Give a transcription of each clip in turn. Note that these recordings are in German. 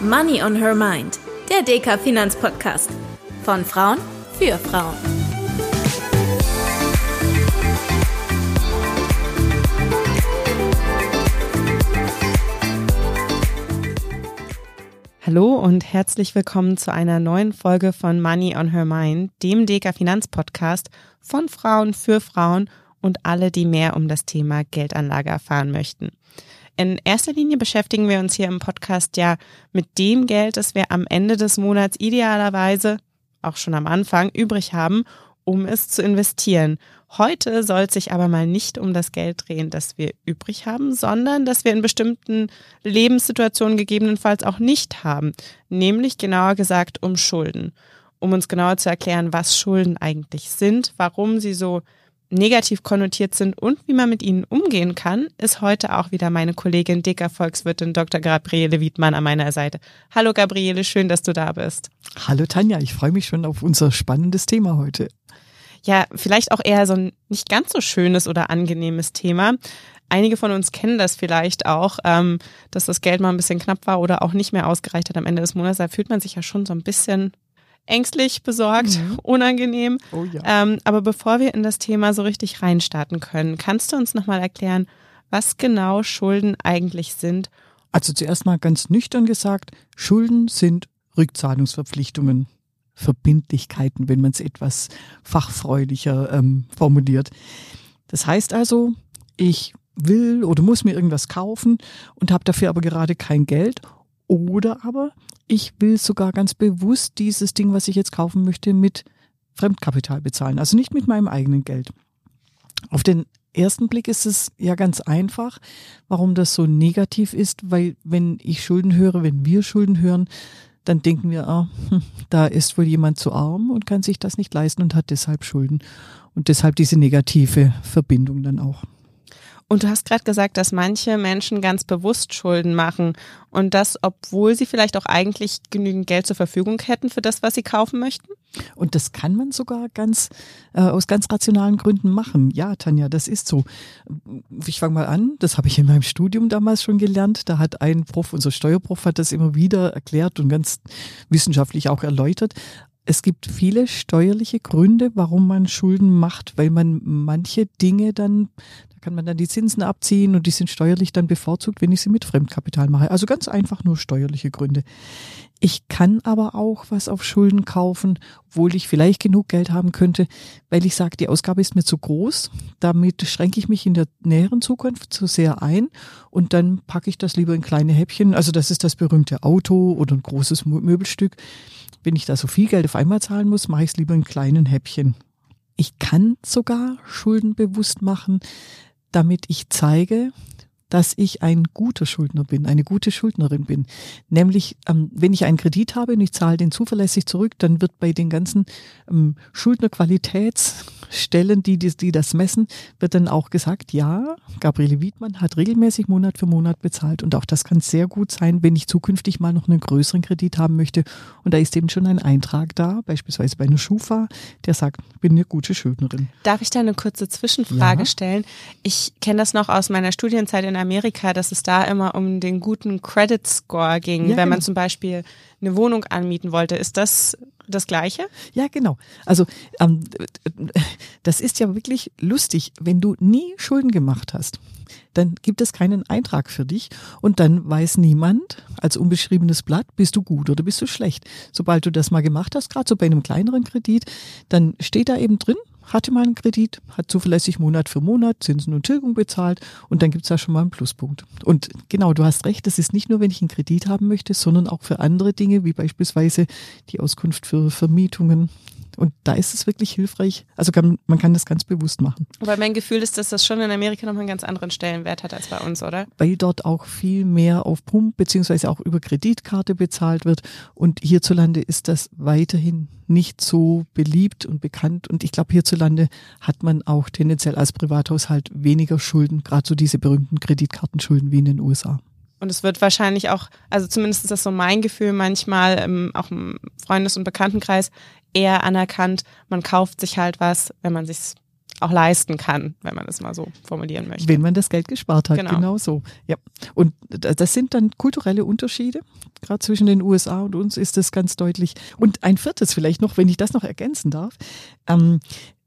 Money on Her Mind, der DK Finanzpodcast. Von Frauen für Frauen. Hallo und herzlich willkommen zu einer neuen Folge von Money on Her Mind, dem DK Finanzpodcast von Frauen für Frauen und alle, die mehr um das Thema Geldanlage erfahren möchten. In erster Linie beschäftigen wir uns hier im Podcast ja mit dem Geld, das wir am Ende des Monats idealerweise, auch schon am Anfang, übrig haben, um es zu investieren. Heute soll es sich aber mal nicht um das Geld drehen, das wir übrig haben, sondern das wir in bestimmten Lebenssituationen gegebenenfalls auch nicht haben, nämlich genauer gesagt um Schulden. Um uns genauer zu erklären, was Schulden eigentlich sind, warum sie so negativ konnotiert sind und wie man mit ihnen umgehen kann, ist heute auch wieder meine Kollegin dicker Volkswirtin Dr. Gabriele Wiedmann an meiner Seite. Hallo Gabriele, schön, dass du da bist. Hallo Tanja, ich freue mich schon auf unser spannendes Thema heute. Ja, vielleicht auch eher so ein nicht ganz so schönes oder angenehmes Thema. Einige von uns kennen das vielleicht auch, ähm, dass das Geld mal ein bisschen knapp war oder auch nicht mehr ausgereicht hat am Ende des Monats. Da fühlt man sich ja schon so ein bisschen ängstlich, besorgt, mhm. unangenehm. Oh ja. ähm, aber bevor wir in das Thema so richtig reinstarten können, kannst du uns nochmal erklären, was genau Schulden eigentlich sind? Also zuerst mal ganz nüchtern gesagt, Schulden sind Rückzahlungsverpflichtungen, Verbindlichkeiten, wenn man es etwas fachfreudiger ähm, formuliert. Das heißt also, ich will oder muss mir irgendwas kaufen und habe dafür aber gerade kein Geld oder aber ich will sogar ganz bewusst dieses Ding, was ich jetzt kaufen möchte, mit Fremdkapital bezahlen. Also nicht mit meinem eigenen Geld. Auf den ersten Blick ist es ja ganz einfach, warum das so negativ ist, weil wenn ich Schulden höre, wenn wir Schulden hören, dann denken wir, ah, hm, da ist wohl jemand zu arm und kann sich das nicht leisten und hat deshalb Schulden. Und deshalb diese negative Verbindung dann auch. Und du hast gerade gesagt, dass manche Menschen ganz bewusst Schulden machen und das, obwohl sie vielleicht auch eigentlich genügend Geld zur Verfügung hätten für das, was sie kaufen möchten? Und das kann man sogar ganz äh, aus ganz rationalen Gründen machen. Ja, Tanja, das ist so. Ich fange mal an, das habe ich in meinem Studium damals schon gelernt. Da hat ein Prof, unser Steuerprof, hat das immer wieder erklärt und ganz wissenschaftlich auch erläutert es gibt viele steuerliche Gründe, warum man Schulden macht, weil man manche Dinge dann, da kann man dann die Zinsen abziehen und die sind steuerlich dann bevorzugt, wenn ich sie mit Fremdkapital mache. Also ganz einfach nur steuerliche Gründe. Ich kann aber auch was auf Schulden kaufen, obwohl ich vielleicht genug Geld haben könnte, weil ich sage, die Ausgabe ist mir zu groß. Damit schränke ich mich in der näheren Zukunft zu sehr ein und dann packe ich das lieber in kleine Häppchen. Also das ist das berühmte Auto oder ein großes Möbelstück wenn ich da so viel Geld auf einmal zahlen muss, mache ich es lieber in kleinen Häppchen. Ich kann sogar Schulden bewusst machen, damit ich zeige, dass ich ein guter Schuldner bin, eine gute Schuldnerin bin. Nämlich, ähm, wenn ich einen Kredit habe und ich zahle den zuverlässig zurück, dann wird bei den ganzen ähm, Schuldnerqualitätsstellen, die, die, die das messen, wird dann auch gesagt, ja, Gabriele Wiedmann hat regelmäßig Monat für Monat bezahlt. Und auch das kann sehr gut sein, wenn ich zukünftig mal noch einen größeren Kredit haben möchte. Und da ist eben schon ein Eintrag da, beispielsweise bei einer Schufa, der sagt, bin eine gute Schuldnerin. Darf ich da eine kurze Zwischenfrage ja? stellen? Ich kenne das noch aus meiner Studienzeit in Amerika, dass es da immer um den guten Credit Score ging, ja, wenn man genau. zum Beispiel eine Wohnung anmieten wollte. Ist das das Gleiche? Ja, genau. Also ähm, das ist ja wirklich lustig, wenn du nie Schulden gemacht hast. Dann gibt es keinen Eintrag für dich und dann weiß niemand als unbeschriebenes Blatt, bist du gut oder bist du schlecht. Sobald du das mal gemacht hast, gerade so bei einem kleineren Kredit, dann steht da eben drin, hatte mal einen Kredit, hat zuverlässig Monat für Monat Zinsen und Tilgung bezahlt und dann gibt's da schon mal einen Pluspunkt. Und genau, du hast recht, das ist nicht nur, wenn ich einen Kredit haben möchte, sondern auch für andere Dinge, wie beispielsweise die Auskunft für Vermietungen, und da ist es wirklich hilfreich. Also kann, man kann das ganz bewusst machen. Aber mein Gefühl ist, dass das schon in Amerika nochmal einen ganz anderen Stellenwert hat als bei uns, oder? Weil dort auch viel mehr auf Pump beziehungsweise auch über Kreditkarte bezahlt wird. Und hierzulande ist das weiterhin nicht so beliebt und bekannt. Und ich glaube, hierzulande hat man auch tendenziell als Privathaushalt weniger Schulden, gerade so diese berühmten Kreditkartenschulden wie in den USA. Und es wird wahrscheinlich auch, also zumindest ist das so mein Gefühl manchmal, ähm, auch im Freundes- und Bekanntenkreis, eher anerkannt, man kauft sich halt was, wenn man sich auch leisten kann, wenn man das mal so formulieren möchte. Wenn man das Geld gespart hat, genau, genau so. Ja. Und das sind dann kulturelle Unterschiede. Gerade zwischen den USA und uns ist das ganz deutlich. Und ein viertes vielleicht noch, wenn ich das noch ergänzen darf. Ähm,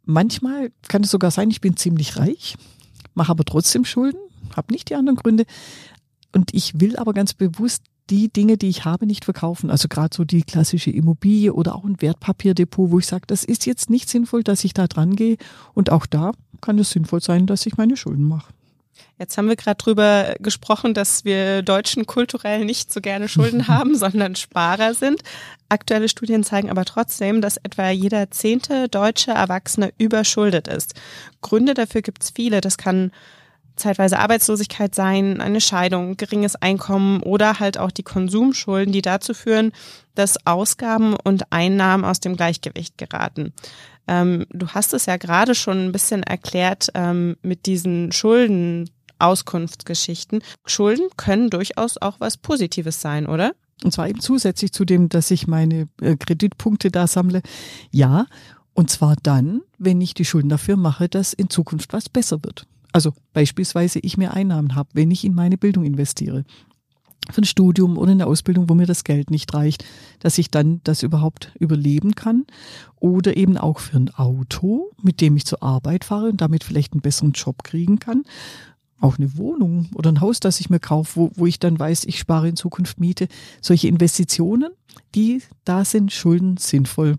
manchmal kann es sogar sein, ich bin ziemlich reich, mache aber trotzdem Schulden, habe nicht die anderen Gründe. Und ich will aber ganz bewusst die Dinge, die ich habe, nicht verkaufen. Also gerade so die klassische Immobilie oder auch ein Wertpapierdepot, wo ich sage, das ist jetzt nicht sinnvoll, dass ich da dran gehe. Und auch da kann es sinnvoll sein, dass ich meine Schulden mache. Jetzt haben wir gerade drüber gesprochen, dass wir Deutschen kulturell nicht so gerne Schulden haben, sondern Sparer sind. Aktuelle Studien zeigen aber trotzdem, dass etwa jeder zehnte deutsche Erwachsene überschuldet ist. Gründe dafür gibt es viele. Das kann zeitweise Arbeitslosigkeit sein, eine Scheidung, geringes Einkommen oder halt auch die Konsumschulden, die dazu führen, dass Ausgaben und Einnahmen aus dem Gleichgewicht geraten. Ähm, du hast es ja gerade schon ein bisschen erklärt ähm, mit diesen Schulden. Auskunftsgeschichten. Schulden können durchaus auch was Positives sein, oder? Und zwar eben zusätzlich zu dem, dass ich meine äh, Kreditpunkte da sammle. Ja, und zwar dann, wenn ich die Schulden dafür mache, dass in Zukunft was besser wird. Also beispielsweise ich mehr Einnahmen habe, wenn ich in meine Bildung investiere. Für ein Studium oder eine Ausbildung, wo mir das Geld nicht reicht, dass ich dann das überhaupt überleben kann. Oder eben auch für ein Auto, mit dem ich zur Arbeit fahre und damit vielleicht einen besseren Job kriegen kann auch eine Wohnung oder ein Haus, das ich mir kaufe, wo, wo ich dann weiß, ich spare in Zukunft Miete. Solche Investitionen, die da sind Schulden sinnvoll.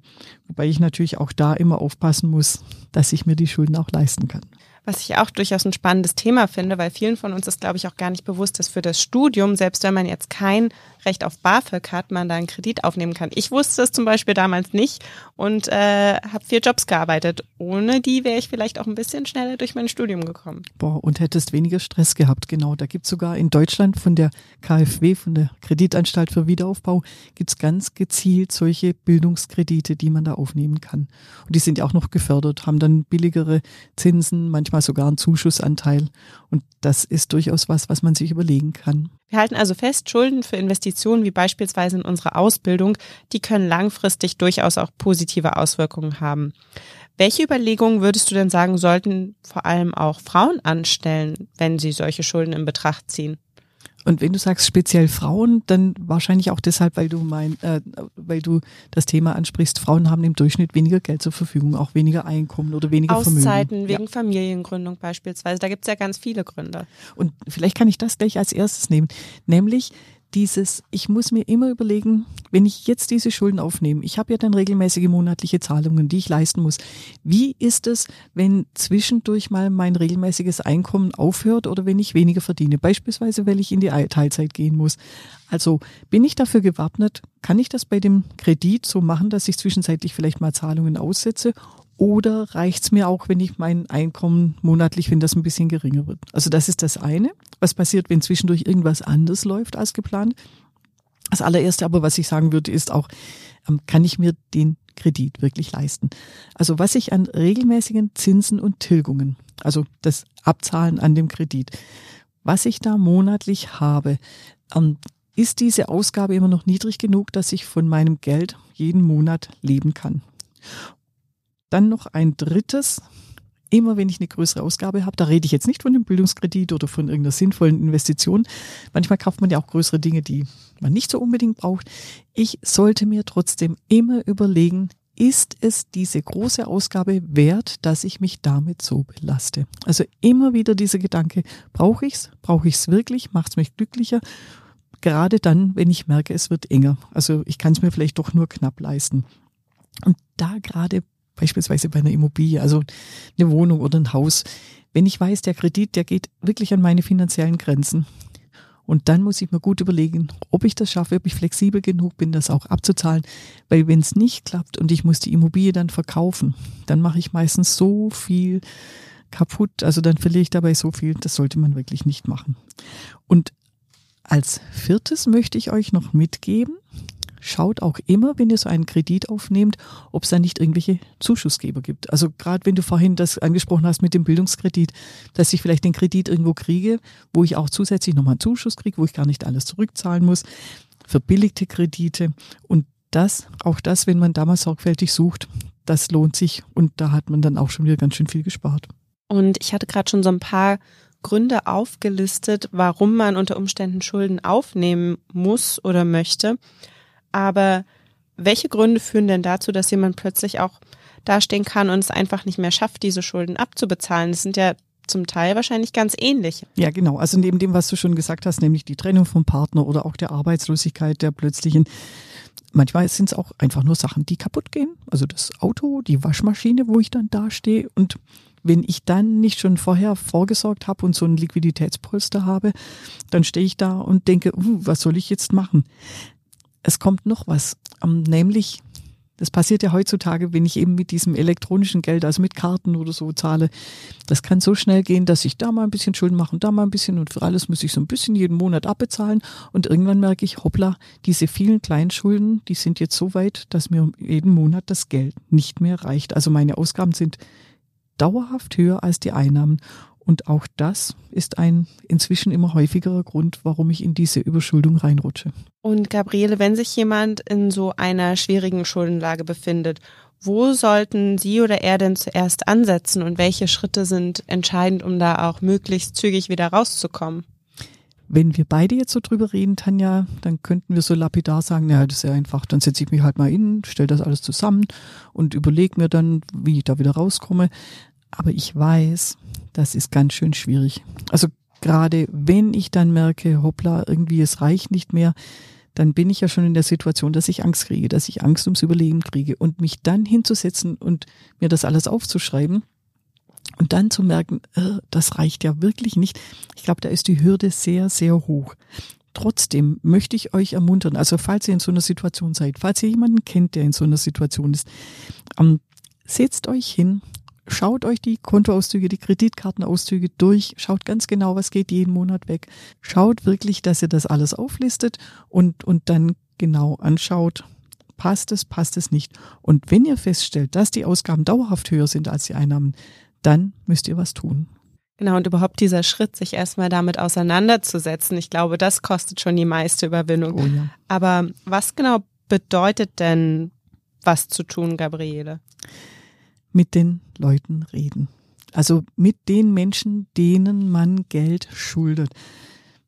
Wobei ich natürlich auch da immer aufpassen muss, dass ich mir die Schulden auch leisten kann. Was ich auch durchaus ein spannendes Thema finde, weil vielen von uns ist, glaube ich, auch gar nicht bewusst, dass für das Studium, selbst wenn man jetzt kein Recht auf BAföG hat, man da einen Kredit aufnehmen kann. Ich wusste es zum Beispiel damals nicht und äh, habe vier Jobs gearbeitet. Ohne die wäre ich vielleicht auch ein bisschen schneller durch mein Studium gekommen. Boah, und hättest weniger Stress gehabt, genau. Da gibt's sogar in Deutschland von der KfW, von der Kreditanstalt für Wiederaufbau, gibt's ganz gezielt solche Bildungskredite, die man da aufnehmen kann. Und die sind ja auch noch gefördert, haben dann billigere Zinsen, manchmal manchmal sogar einen Zuschussanteil. Und das ist durchaus was, was man sich überlegen kann. Wir halten also fest, Schulden für Investitionen wie beispielsweise in unsere Ausbildung, die können langfristig durchaus auch positive Auswirkungen haben. Welche Überlegungen würdest du denn sagen, sollten vor allem auch Frauen anstellen, wenn sie solche Schulden in Betracht ziehen? Und wenn du sagst speziell Frauen, dann wahrscheinlich auch deshalb, weil du mein, äh, weil du das Thema ansprichst, Frauen haben im Durchschnitt weniger Geld zur Verfügung, auch weniger Einkommen oder weniger Auszeiten Vermögen. Auszeiten wegen ja. Familiengründung beispielsweise. Da gibt es ja ganz viele Gründe. Und vielleicht kann ich das gleich als erstes nehmen, nämlich dieses, ich muss mir immer überlegen, wenn ich jetzt diese Schulden aufnehme, ich habe ja dann regelmäßige monatliche Zahlungen, die ich leisten muss. Wie ist es, wenn zwischendurch mal mein regelmäßiges Einkommen aufhört oder wenn ich weniger verdiene? Beispielsweise, weil ich in die Teilzeit gehen muss. Also bin ich dafür gewappnet? Kann ich das bei dem Kredit so machen, dass ich zwischenzeitlich vielleicht mal Zahlungen aussetze? Oder reicht's mir auch, wenn ich mein Einkommen monatlich, wenn das ein bisschen geringer wird? Also das ist das eine. Was passiert, wenn zwischendurch irgendwas anders läuft als geplant? Das allererste aber, was ich sagen würde, ist auch, ähm, kann ich mir den Kredit wirklich leisten? Also was ich an regelmäßigen Zinsen und Tilgungen, also das Abzahlen an dem Kredit, was ich da monatlich habe, ähm, ist diese Ausgabe immer noch niedrig genug, dass ich von meinem Geld jeden Monat leben kann? Dann noch ein drittes. Immer wenn ich eine größere Ausgabe habe, da rede ich jetzt nicht von einem Bildungskredit oder von irgendeiner sinnvollen Investition. Manchmal kauft man ja auch größere Dinge, die man nicht so unbedingt braucht. Ich sollte mir trotzdem immer überlegen, ist es diese große Ausgabe wert, dass ich mich damit so belaste? Also immer wieder dieser Gedanke, brauche ich's? Brauche ich's wirklich? Macht's mich glücklicher? Gerade dann, wenn ich merke, es wird enger. Also ich kann es mir vielleicht doch nur knapp leisten. Und da gerade beispielsweise bei einer Immobilie, also eine Wohnung oder ein Haus, wenn ich weiß, der Kredit, der geht wirklich an meine finanziellen Grenzen. Und dann muss ich mir gut überlegen, ob ich das schaffe, ob ich flexibel genug bin, das auch abzuzahlen. Weil wenn es nicht klappt und ich muss die Immobilie dann verkaufen, dann mache ich meistens so viel kaputt. Also dann verliere ich dabei so viel. Das sollte man wirklich nicht machen. Und als viertes möchte ich euch noch mitgeben, schaut auch immer, wenn ihr so einen Kredit aufnehmt, ob es da nicht irgendwelche Zuschussgeber gibt. Also gerade wenn du vorhin das angesprochen hast mit dem Bildungskredit, dass ich vielleicht den Kredit irgendwo kriege, wo ich auch zusätzlich nochmal einen Zuschuss kriege, wo ich gar nicht alles zurückzahlen muss, verbilligte Kredite und das, auch das, wenn man damals sorgfältig sucht, das lohnt sich und da hat man dann auch schon wieder ganz schön viel gespart. Und ich hatte gerade schon so ein paar Gründe aufgelistet, warum man unter Umständen Schulden aufnehmen muss oder möchte. Aber welche Gründe führen denn dazu, dass jemand plötzlich auch dastehen kann und es einfach nicht mehr schafft, diese Schulden abzubezahlen? Das sind ja zum Teil wahrscheinlich ganz ähnlich. Ja, genau. Also neben dem, was du schon gesagt hast, nämlich die Trennung vom Partner oder auch der Arbeitslosigkeit, der plötzlichen manchmal sind es auch einfach nur Sachen, die kaputt gehen. Also das Auto, die Waschmaschine, wo ich dann dastehe. Und wenn ich dann nicht schon vorher vorgesorgt habe und so ein Liquiditätspolster habe, dann stehe ich da und denke, uh, was soll ich jetzt machen? Es kommt noch was, ähm, nämlich das passiert ja heutzutage, wenn ich eben mit diesem elektronischen Geld, also mit Karten oder so zahle. Das kann so schnell gehen, dass ich da mal ein bisschen Schulden mache und da mal ein bisschen und für alles muss ich so ein bisschen jeden Monat abbezahlen. Und irgendwann merke ich, hoppla, diese vielen Kleinschulden, die sind jetzt so weit, dass mir jeden Monat das Geld nicht mehr reicht. Also meine Ausgaben sind dauerhaft höher als die Einnahmen. Und auch das ist ein inzwischen immer häufigerer Grund, warum ich in diese Überschuldung reinrutsche. Und Gabriele, wenn sich jemand in so einer schwierigen Schuldenlage befindet, wo sollten Sie oder er denn zuerst ansetzen und welche Schritte sind entscheidend, um da auch möglichst zügig wieder rauszukommen? Wenn wir beide jetzt so drüber reden, Tanja, dann könnten wir so lapidar sagen, naja, das ist ja einfach, dann setze ich mich halt mal hin, stelle das alles zusammen und überlege mir dann, wie ich da wieder rauskomme. Aber ich weiß, das ist ganz schön schwierig. Also gerade wenn ich dann merke, hoppla, irgendwie es reicht nicht mehr, dann bin ich ja schon in der Situation, dass ich Angst kriege, dass ich Angst ums Überleben kriege und mich dann hinzusetzen und mir das alles aufzuschreiben und dann zu merken, äh, das reicht ja wirklich nicht. Ich glaube, da ist die Hürde sehr, sehr hoch. Trotzdem möchte ich euch ermuntern, also falls ihr in so einer Situation seid, falls ihr jemanden kennt, der in so einer Situation ist, ähm, setzt euch hin, schaut euch die Kontoauszüge, die Kreditkartenauszüge durch, schaut ganz genau, was geht jeden Monat weg. Schaut wirklich, dass ihr das alles auflistet und, und dann genau anschaut, passt es, passt es nicht. Und wenn ihr feststellt, dass die Ausgaben dauerhaft höher sind als die Einnahmen, dann müsst ihr was tun. Genau, und überhaupt dieser Schritt, sich erstmal damit auseinanderzusetzen, ich glaube, das kostet schon die meiste Überwindung. Oh ja. Aber was genau bedeutet denn, was zu tun, Gabriele? Mit den Leuten reden. Also mit den Menschen, denen man Geld schuldet.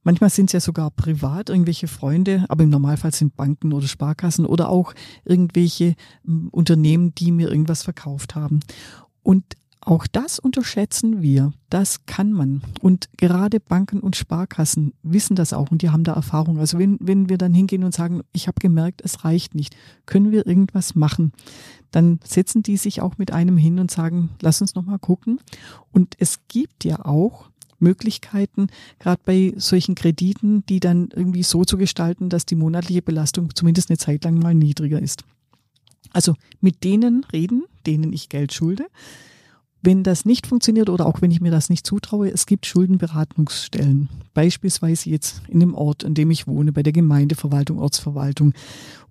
Manchmal sind es ja sogar privat irgendwelche Freunde, aber im Normalfall sind Banken oder Sparkassen oder auch irgendwelche hm, Unternehmen, die mir irgendwas verkauft haben. Und auch das unterschätzen wir. Das kann man. Und gerade Banken und Sparkassen wissen das auch und die haben da Erfahrung. Also wenn, wenn wir dann hingehen und sagen, ich habe gemerkt, es reicht nicht, können wir irgendwas machen, dann setzen die sich auch mit einem hin und sagen, lass uns nochmal gucken. Und es gibt ja auch Möglichkeiten, gerade bei solchen Krediten, die dann irgendwie so zu gestalten, dass die monatliche Belastung zumindest eine Zeit lang mal niedriger ist. Also mit denen reden, denen ich Geld schulde, wenn das nicht funktioniert oder auch wenn ich mir das nicht zutraue, es gibt Schuldenberatungsstellen. Beispielsweise jetzt in dem Ort, in dem ich wohne, bei der Gemeindeverwaltung, Ortsverwaltung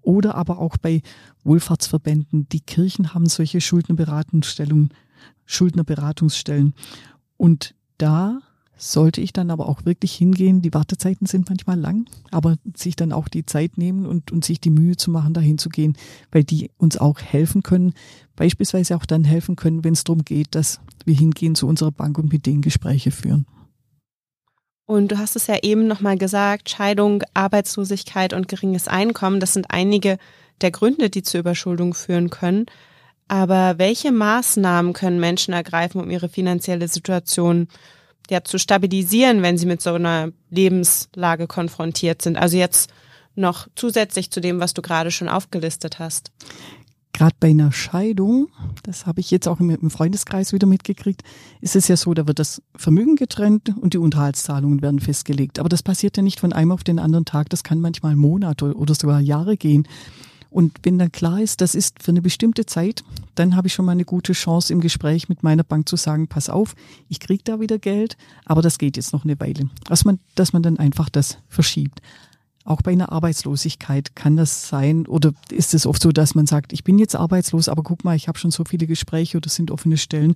oder aber auch bei Wohlfahrtsverbänden. Die Kirchen haben solche Schuldnerberatungsstellen, Schuldnerberatungsstellen. Und da sollte ich dann aber auch wirklich hingehen. Die Wartezeiten sind manchmal lang, aber sich dann auch die Zeit nehmen und, und sich die Mühe zu machen, dahin zu gehen, weil die uns auch helfen können, beispielsweise auch dann helfen können, wenn es darum geht, dass wir hingehen zu unserer Bank und mit denen Gespräche führen. Und du hast es ja eben nochmal gesagt, Scheidung, Arbeitslosigkeit und geringes Einkommen, das sind einige der Gründe, die zur Überschuldung führen können. Aber welche Maßnahmen können Menschen ergreifen, um ihre finanzielle Situation ja, zu stabilisieren, wenn sie mit so einer Lebenslage konfrontiert sind. Also jetzt noch zusätzlich zu dem, was du gerade schon aufgelistet hast. Gerade bei einer Scheidung, das habe ich jetzt auch im Freundeskreis wieder mitgekriegt, ist es ja so, da wird das Vermögen getrennt und die Unterhaltszahlungen werden festgelegt. Aber das passiert ja nicht von einem auf den anderen Tag. Das kann manchmal Monate oder sogar Jahre gehen. Und wenn dann klar ist, das ist für eine bestimmte Zeit, dann habe ich schon mal eine gute Chance im Gespräch mit meiner Bank zu sagen, pass auf, ich kriege da wieder Geld, aber das geht jetzt noch eine Weile. Dass man, dass man dann einfach das verschiebt. Auch bei einer Arbeitslosigkeit kann das sein oder ist es oft so, dass man sagt, ich bin jetzt arbeitslos, aber guck mal, ich habe schon so viele Gespräche oder sind offene Stellen.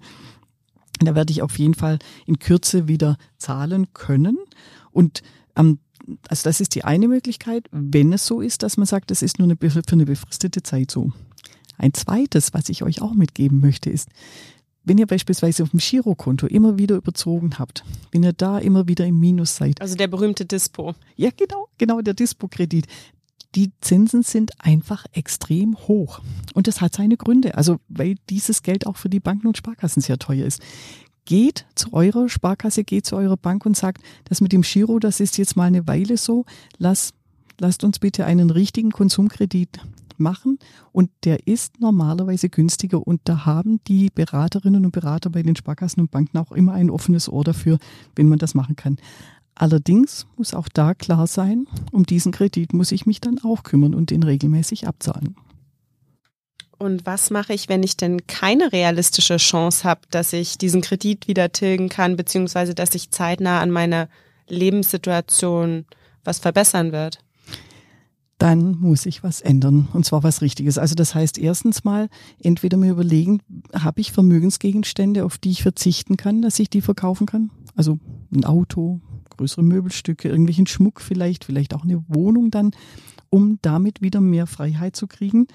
Da werde ich auf jeden Fall in Kürze wieder zahlen können. Und ähm, also das ist die eine Möglichkeit, wenn es so ist, dass man sagt, es ist nur eine, für eine befristete Zeit so. Ein zweites, was ich euch auch mitgeben möchte, ist, wenn ihr beispielsweise auf dem Girokonto immer wieder überzogen habt, wenn ihr da immer wieder im Minus seid. Also der berühmte Dispo. Ja, genau, genau, der Dispo-Kredit. Die Zinsen sind einfach extrem hoch. Und das hat seine Gründe. Also, weil dieses Geld auch für die Banken und Sparkassen sehr teuer ist. Geht zu eurer Sparkasse, geht zu eurer Bank und sagt, das mit dem Giro, das ist jetzt mal eine Weile so. Lass, lasst uns bitte einen richtigen Konsumkredit machen und der ist normalerweise günstiger und da haben die Beraterinnen und Berater bei den Sparkassen und Banken auch immer ein offenes Ohr dafür, wenn man das machen kann. Allerdings muss auch da klar sein, um diesen Kredit muss ich mich dann auch kümmern und den regelmäßig abzahlen. Und was mache ich, wenn ich denn keine realistische Chance habe, dass ich diesen Kredit wieder tilgen kann, beziehungsweise dass sich zeitnah an meiner Lebenssituation was verbessern wird? dann muss ich was ändern und zwar was Richtiges. Also das heißt erstens mal entweder mir überlegen, habe ich Vermögensgegenstände, auf die ich verzichten kann, dass ich die verkaufen kann? Also ein Auto, größere Möbelstücke, irgendwelchen Schmuck vielleicht, vielleicht auch eine Wohnung dann, um damit wieder mehr Freiheit zu kriegen.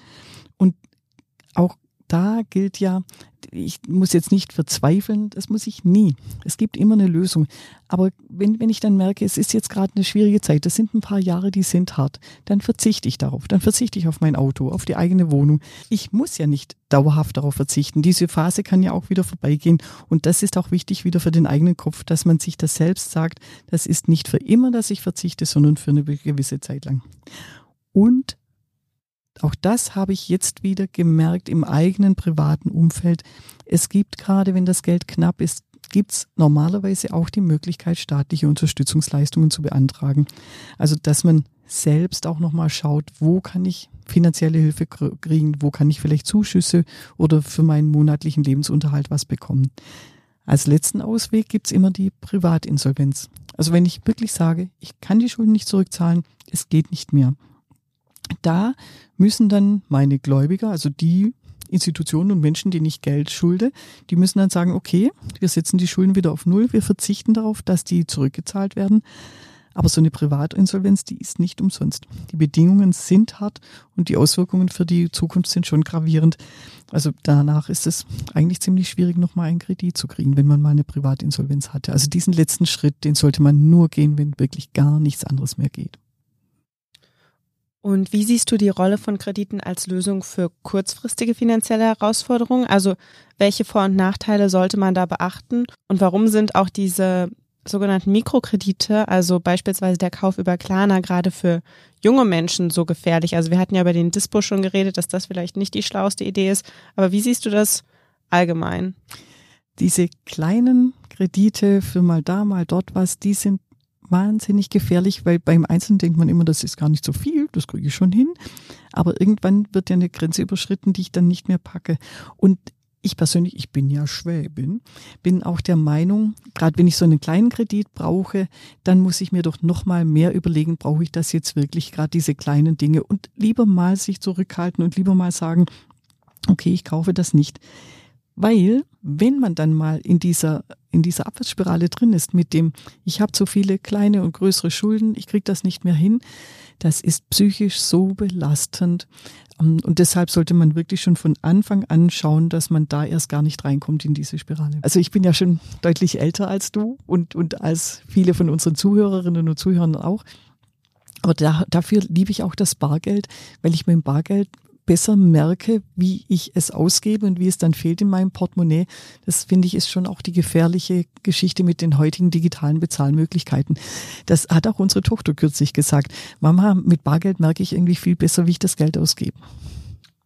Und auch da gilt ja, ich muss jetzt nicht verzweifeln, das muss ich nie. Es gibt immer eine Lösung. Aber wenn, wenn ich dann merke, es ist jetzt gerade eine schwierige Zeit, das sind ein paar Jahre, die sind hart, dann verzichte ich darauf. Dann verzichte ich auf mein Auto, auf die eigene Wohnung. Ich muss ja nicht dauerhaft darauf verzichten. Diese Phase kann ja auch wieder vorbeigehen. Und das ist auch wichtig wieder für den eigenen Kopf, dass man sich das selbst sagt, das ist nicht für immer, dass ich verzichte, sondern für eine gewisse Zeit lang. Und auch das habe ich jetzt wieder gemerkt im eigenen privaten Umfeld. Es gibt gerade, wenn das Geld knapp ist, gibt es normalerweise auch die Möglichkeit, staatliche Unterstützungsleistungen zu beantragen. Also, dass man selbst auch nochmal schaut, wo kann ich finanzielle Hilfe kriegen, wo kann ich vielleicht Zuschüsse oder für meinen monatlichen Lebensunterhalt was bekommen. Als letzten Ausweg gibt es immer die Privatinsolvenz. Also wenn ich wirklich sage, ich kann die Schulden nicht zurückzahlen, es geht nicht mehr, da müssen dann meine Gläubiger, also die Institutionen und Menschen, denen ich Geld schulde, die müssen dann sagen, okay, wir setzen die Schulden wieder auf Null, wir verzichten darauf, dass die zurückgezahlt werden. Aber so eine Privatinsolvenz, die ist nicht umsonst. Die Bedingungen sind hart und die Auswirkungen für die Zukunft sind schon gravierend. Also danach ist es eigentlich ziemlich schwierig, nochmal einen Kredit zu kriegen, wenn man mal eine Privatinsolvenz hatte. Also diesen letzten Schritt, den sollte man nur gehen, wenn wirklich gar nichts anderes mehr geht. Und wie siehst du die Rolle von Krediten als Lösung für kurzfristige finanzielle Herausforderungen? Also welche Vor- und Nachteile sollte man da beachten? Und warum sind auch diese sogenannten Mikrokredite, also beispielsweise der Kauf über Klarna, gerade für junge Menschen so gefährlich? Also wir hatten ja über den Dispo schon geredet, dass das vielleicht nicht die schlauste Idee ist. Aber wie siehst du das allgemein? Diese kleinen Kredite für mal da, mal dort was, die sind wahnsinnig gefährlich, weil beim Einzelnen denkt man immer, das ist gar nicht so viel, das kriege ich schon hin. Aber irgendwann wird ja eine Grenze überschritten, die ich dann nicht mehr packe. Und ich persönlich, ich bin ja Schwäbin, bin auch der Meinung, gerade wenn ich so einen kleinen Kredit brauche, dann muss ich mir doch noch mal mehr überlegen, brauche ich das jetzt wirklich, gerade diese kleinen Dinge und lieber mal sich zurückhalten und lieber mal sagen, okay, ich kaufe das nicht. Weil, wenn man dann mal in dieser, in dieser Abwärtsspirale drin ist mit dem, ich habe zu viele kleine und größere Schulden, ich kriege das nicht mehr hin, das ist psychisch so belastend. Ähm, und deshalb sollte man wirklich schon von Anfang an schauen, dass man da erst gar nicht reinkommt in diese Spirale. Also ich bin ja schon deutlich älter als du und, und als viele von unseren Zuhörerinnen und Zuhörern auch. Aber da, dafür liebe ich auch das Bargeld, weil ich mit dem Bargeld besser merke, wie ich es ausgebe und wie es dann fehlt in meinem Portemonnaie. Das finde ich ist schon auch die gefährliche Geschichte mit den heutigen digitalen Bezahlmöglichkeiten. Das hat auch unsere Tochter kürzlich gesagt. Mama, mit Bargeld merke ich irgendwie viel besser, wie ich das Geld ausgebe.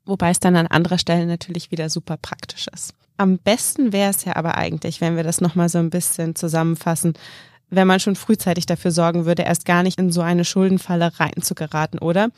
Wobei es dann an anderer Stelle natürlich wieder super praktisch ist. Am besten wäre es ja aber eigentlich, wenn wir das nochmal so ein bisschen zusammenfassen, wenn man schon frühzeitig dafür sorgen würde, erst gar nicht in so eine Schuldenfalle reinzugeraten, oder?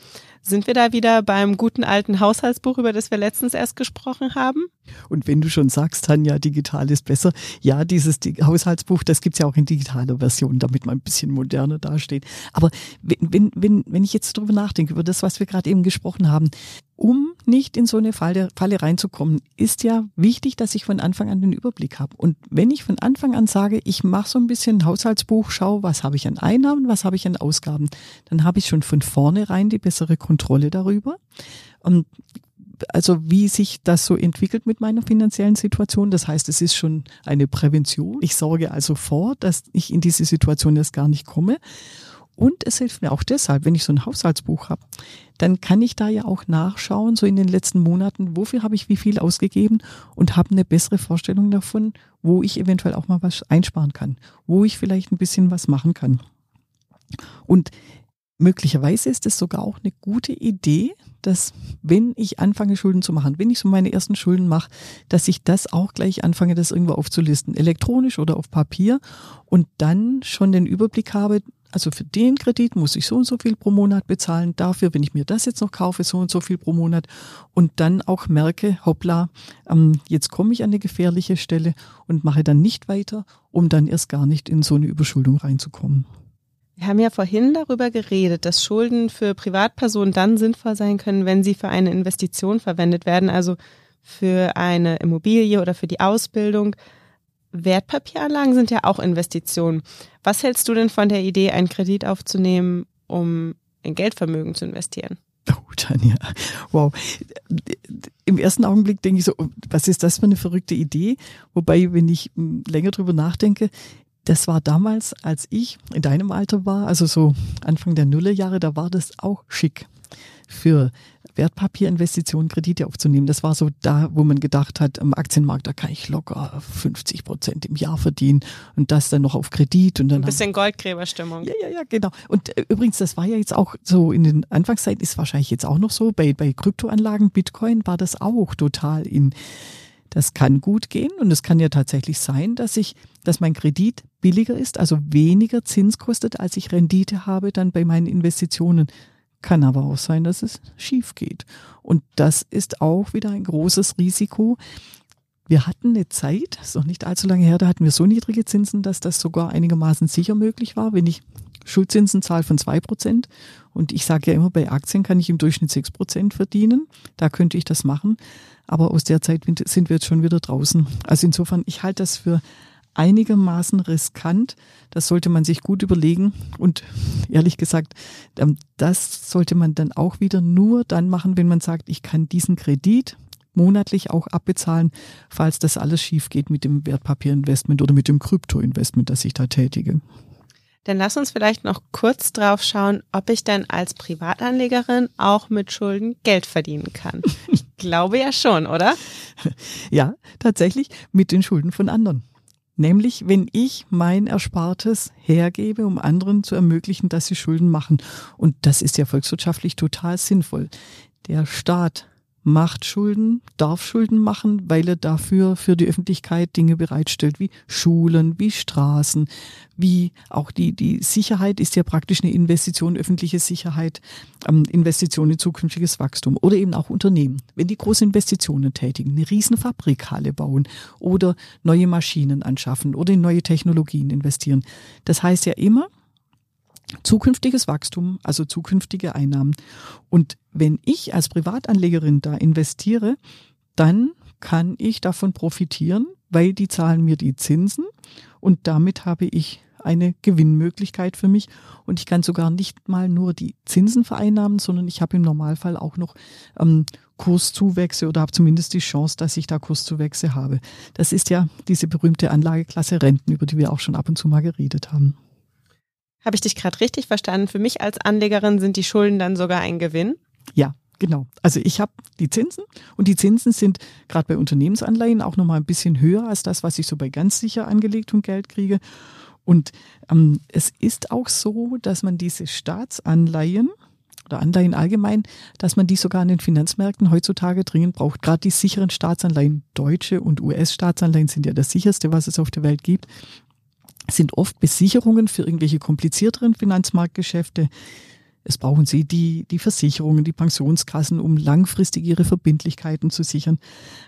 Sind wir da wieder beim guten alten Haushaltsbuch, über das wir letztens erst gesprochen haben? Und wenn du schon sagst, Tanja, digital ist besser, ja, dieses Haushaltsbuch, das gibt's ja auch in digitaler Version, damit man ein bisschen moderner dasteht. Aber wenn, wenn, wenn ich jetzt drüber nachdenke, über das, was wir gerade eben gesprochen haben, um nicht in so eine Falle, Falle reinzukommen, ist ja wichtig, dass ich von Anfang an den Überblick habe. Und wenn ich von Anfang an sage, ich mache so ein bisschen Haushaltsbuch, schau, was habe ich an Einnahmen, was habe ich an Ausgaben, dann habe ich schon von vornherein die bessere Kontrolle darüber. Und also wie sich das so entwickelt mit meiner finanziellen Situation. Das heißt, es ist schon eine Prävention. Ich sorge also vor, dass ich in diese Situation erst gar nicht komme. Und es hilft mir auch deshalb, wenn ich so ein Haushaltsbuch habe, dann kann ich da ja auch nachschauen, so in den letzten Monaten, wofür habe ich wie viel ausgegeben und habe eine bessere Vorstellung davon, wo ich eventuell auch mal was einsparen kann, wo ich vielleicht ein bisschen was machen kann. Und möglicherweise ist es sogar auch eine gute Idee, dass wenn ich anfange, Schulden zu machen, wenn ich so meine ersten Schulden mache, dass ich das auch gleich anfange, das irgendwo aufzulisten, elektronisch oder auf Papier und dann schon den Überblick habe, also für den Kredit muss ich so und so viel pro Monat bezahlen, dafür, wenn ich mir das jetzt noch kaufe, so und so viel pro Monat und dann auch merke, hoppla, ähm, jetzt komme ich an eine gefährliche Stelle und mache dann nicht weiter, um dann erst gar nicht in so eine Überschuldung reinzukommen. Wir haben ja vorhin darüber geredet, dass Schulden für Privatpersonen dann sinnvoll sein können, wenn sie für eine Investition verwendet werden, also für eine Immobilie oder für die Ausbildung. Wertpapieranlagen sind ja auch Investitionen. Was hältst du denn von der Idee, einen Kredit aufzunehmen, um in Geldvermögen zu investieren? Oh, Tanja, wow. Im ersten Augenblick denke ich so, was ist das für eine verrückte Idee? Wobei, wenn ich länger drüber nachdenke, das war damals, als ich in deinem Alter war, also so Anfang der Nullerjahre, da war das auch schick für Wertpapierinvestitionen Kredite aufzunehmen. Das war so da, wo man gedacht hat, am Aktienmarkt, da kann ich locker 50 Prozent im Jahr verdienen und das dann noch auf Kredit und dann. Ein bisschen Goldgräberstimmung. Ja, ja, ja, genau. Und äh, übrigens, das war ja jetzt auch so in den Anfangszeiten, ist wahrscheinlich jetzt auch noch so, bei, bei Kryptoanlagen, Bitcoin war das auch total in, das kann gut gehen und es kann ja tatsächlich sein, dass ich, dass mein Kredit billiger ist, also weniger Zins kostet, als ich Rendite habe dann bei meinen Investitionen. Kann aber auch sein, dass es schief geht. Und das ist auch wieder ein großes Risiko. Wir hatten eine Zeit, ist noch nicht allzu lange her, da hatten wir so niedrige Zinsen, dass das sogar einigermaßen sicher möglich war. Wenn ich Schuldzinsen zahle von zwei Prozent und ich sage ja immer, bei Aktien kann ich im Durchschnitt sechs Prozent verdienen, da könnte ich das machen. Aber aus der Zeit sind wir jetzt schon wieder draußen. Also insofern, ich halte das für einigermaßen riskant. Das sollte man sich gut überlegen. Und ehrlich gesagt, ähm, das sollte man dann auch wieder nur dann machen, wenn man sagt, ich kann diesen Kredit monatlich auch abbezahlen, falls das alles schief geht mit dem Wertpapierinvestment oder mit dem Kryptoinvestment, das ich da tätige. Dann lass uns vielleicht noch kurz drauf schauen, ob ich denn als Privatanlegerin auch mit Schulden Geld verdienen kann. Ich glaube ja schon, oder? Ja, tatsächlich mit den Schulden von anderen. Nämlich, wenn ich mein Erspartes hergebe, um anderen zu ermöglichen, dass sie Schulden machen. Und das ist ja volkswirtschaftlich total sinnvoll. Der Staat macht Schulden, darf Schulden machen, weil er dafür für die Öffentlichkeit Dinge bereitstellt, wie Schulen, wie Straßen, wie auch die, die Sicherheit ist ja praktisch eine Investition, öffentliche Sicherheit, ähm, Investition in zukünftiges Wachstum oder eben auch Unternehmen. Wenn die große Investitionen tätigen, eine riesen Fabrikhalle bauen oder neue Maschinen anschaffen oder in neue Technologien investieren. Das heißt ja immer, zukünftiges Wachstum, also zukünftige Einnahmen. Und wenn ich als Privatanlegerin da investiere, dann kann ich davon profitieren, weil die zahlen mir die Zinsen und damit habe ich eine Gewinnmöglichkeit für mich und ich kann sogar nicht mal nur die Zinsen vereinnahmen, sondern ich habe im Normalfall auch noch ähm, Kurszuwächse oder habe zumindest die Chance, dass ich da Kurszuwächse habe. Das ist ja diese berühmte Anlageklasse Renten, über die wir auch schon ab und zu mal geredet haben. Habe ich dich gerade richtig verstanden? Für mich als Anlegerin sind die Schulden dann sogar ein Gewinn? Ja, genau. Also ich habe die Zinsen und die Zinsen sind gerade bei Unternehmensanleihen auch nochmal ein bisschen höher als das, was ich so bei ganz sicher angelegtem Geld kriege. Und ähm, es ist auch so, dass man diese Staatsanleihen oder Anleihen allgemein, dass man die sogar an den Finanzmärkten heutzutage dringend braucht. Gerade die sicheren Staatsanleihen, deutsche und US-Staatsanleihen sind ja das sicherste, was es auf der Welt gibt sind oft Besicherungen für irgendwelche komplizierteren Finanzmarktgeschäfte. Es brauchen Sie die, die Versicherungen, die Pensionskassen, um langfristig Ihre Verbindlichkeiten zu sichern.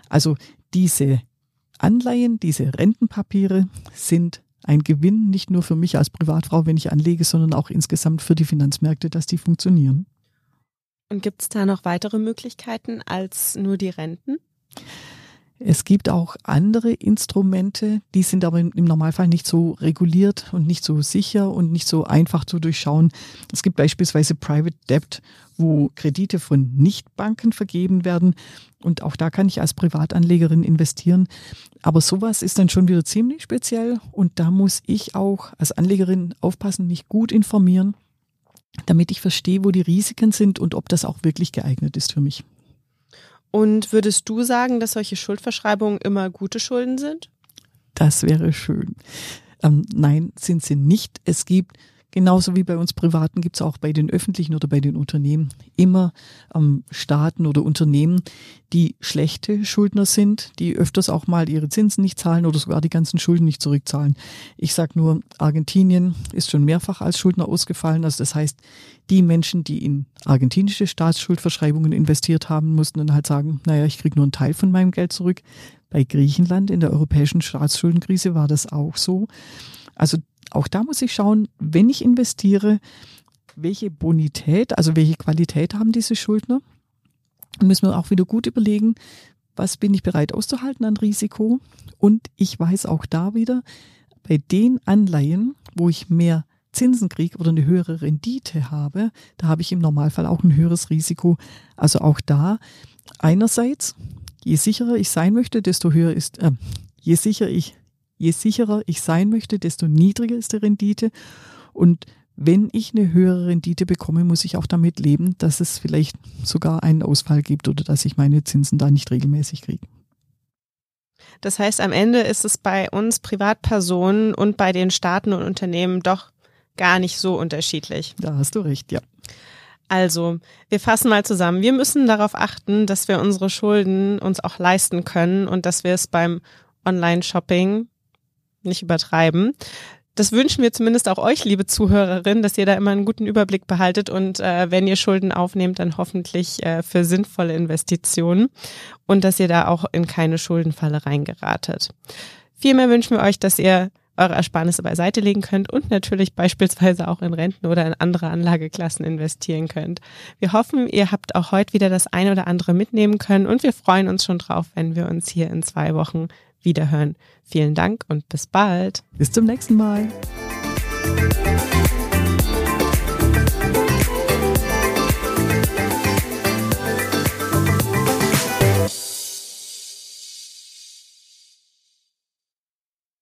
Also diese Anleihen, diese Rentenpapiere sind ein Gewinn nicht nur für mich als Privatfrau, wenn ich anlege, sondern auch insgesamt für die Finanzmärkte, dass die funktionieren. Und gibt es da noch weitere Möglichkeiten als nur die Renten? Es gibt auch andere Instrumente, die sind aber im Normalfall nicht so reguliert und nicht so sicher und nicht so einfach zu durchschauen. Es gibt beispielsweise Private Debt, wo Kredite von Nichtbanken vergeben werden. Und auch da kann ich als Privatanlegerin investieren. Aber sowas ist dann schon wieder ziemlich speziell. Und da muss ich auch als Anlegerin aufpassen, mich gut informieren, damit ich verstehe, wo die Risiken sind und ob das auch wirklich geeignet ist für mich. Und würdest du sagen, dass solche Schuldverschreibungen immer gute Schulden sind? Das wäre schön. Ähm, nein, sind sie nicht. Es gibt Genauso wie bei uns Privaten gibt es auch bei den öffentlichen oder bei den Unternehmen immer ähm, Staaten oder Unternehmen, die schlechte Schuldner sind, die öfters auch mal ihre Zinsen nicht zahlen oder sogar die ganzen Schulden nicht zurückzahlen. Ich sage nur, Argentinien ist schon mehrfach als Schuldner ausgefallen. Also das heißt, die Menschen, die in argentinische Staatsschuldverschreibungen investiert haben, mussten dann halt sagen, naja, ich kriege nur einen Teil von meinem Geld zurück. Bei Griechenland in der europäischen Staatsschuldenkrise war das auch so. Also auch da muss ich schauen, wenn ich investiere, welche Bonität, also welche Qualität haben diese Schuldner? Und müssen wir auch wieder gut überlegen, was bin ich bereit auszuhalten an Risiko? Und ich weiß auch da wieder, bei den Anleihen, wo ich mehr Zinsen kriege oder eine höhere Rendite habe, da habe ich im Normalfall auch ein höheres Risiko. Also auch da einerseits, je sicherer ich sein möchte, desto höher ist, äh, je sicher ich Je sicherer ich sein möchte, desto niedriger ist die Rendite. Und wenn ich eine höhere Rendite bekomme, muss ich auch damit leben, dass es vielleicht sogar einen Ausfall gibt oder dass ich meine Zinsen da nicht regelmäßig kriege. Das heißt, am Ende ist es bei uns Privatpersonen und bei den Staaten und Unternehmen doch gar nicht so unterschiedlich. Da hast du recht, ja. Also, wir fassen mal zusammen. Wir müssen darauf achten, dass wir unsere Schulden uns auch leisten können und dass wir es beim Online-Shopping nicht übertreiben. Das wünschen wir zumindest auch euch, liebe Zuhörerinnen, dass ihr da immer einen guten Überblick behaltet und äh, wenn ihr Schulden aufnehmt, dann hoffentlich äh, für sinnvolle Investitionen und dass ihr da auch in keine Schuldenfalle reingeratet. Vielmehr wünschen wir euch, dass ihr eure Ersparnisse beiseite legen könnt und natürlich beispielsweise auch in Renten oder in andere Anlageklassen investieren könnt. Wir hoffen, ihr habt auch heute wieder das eine oder andere mitnehmen können und wir freuen uns schon drauf, wenn wir uns hier in zwei Wochen wiederhören. Vielen Dank und bis bald. Bis zum nächsten Mal.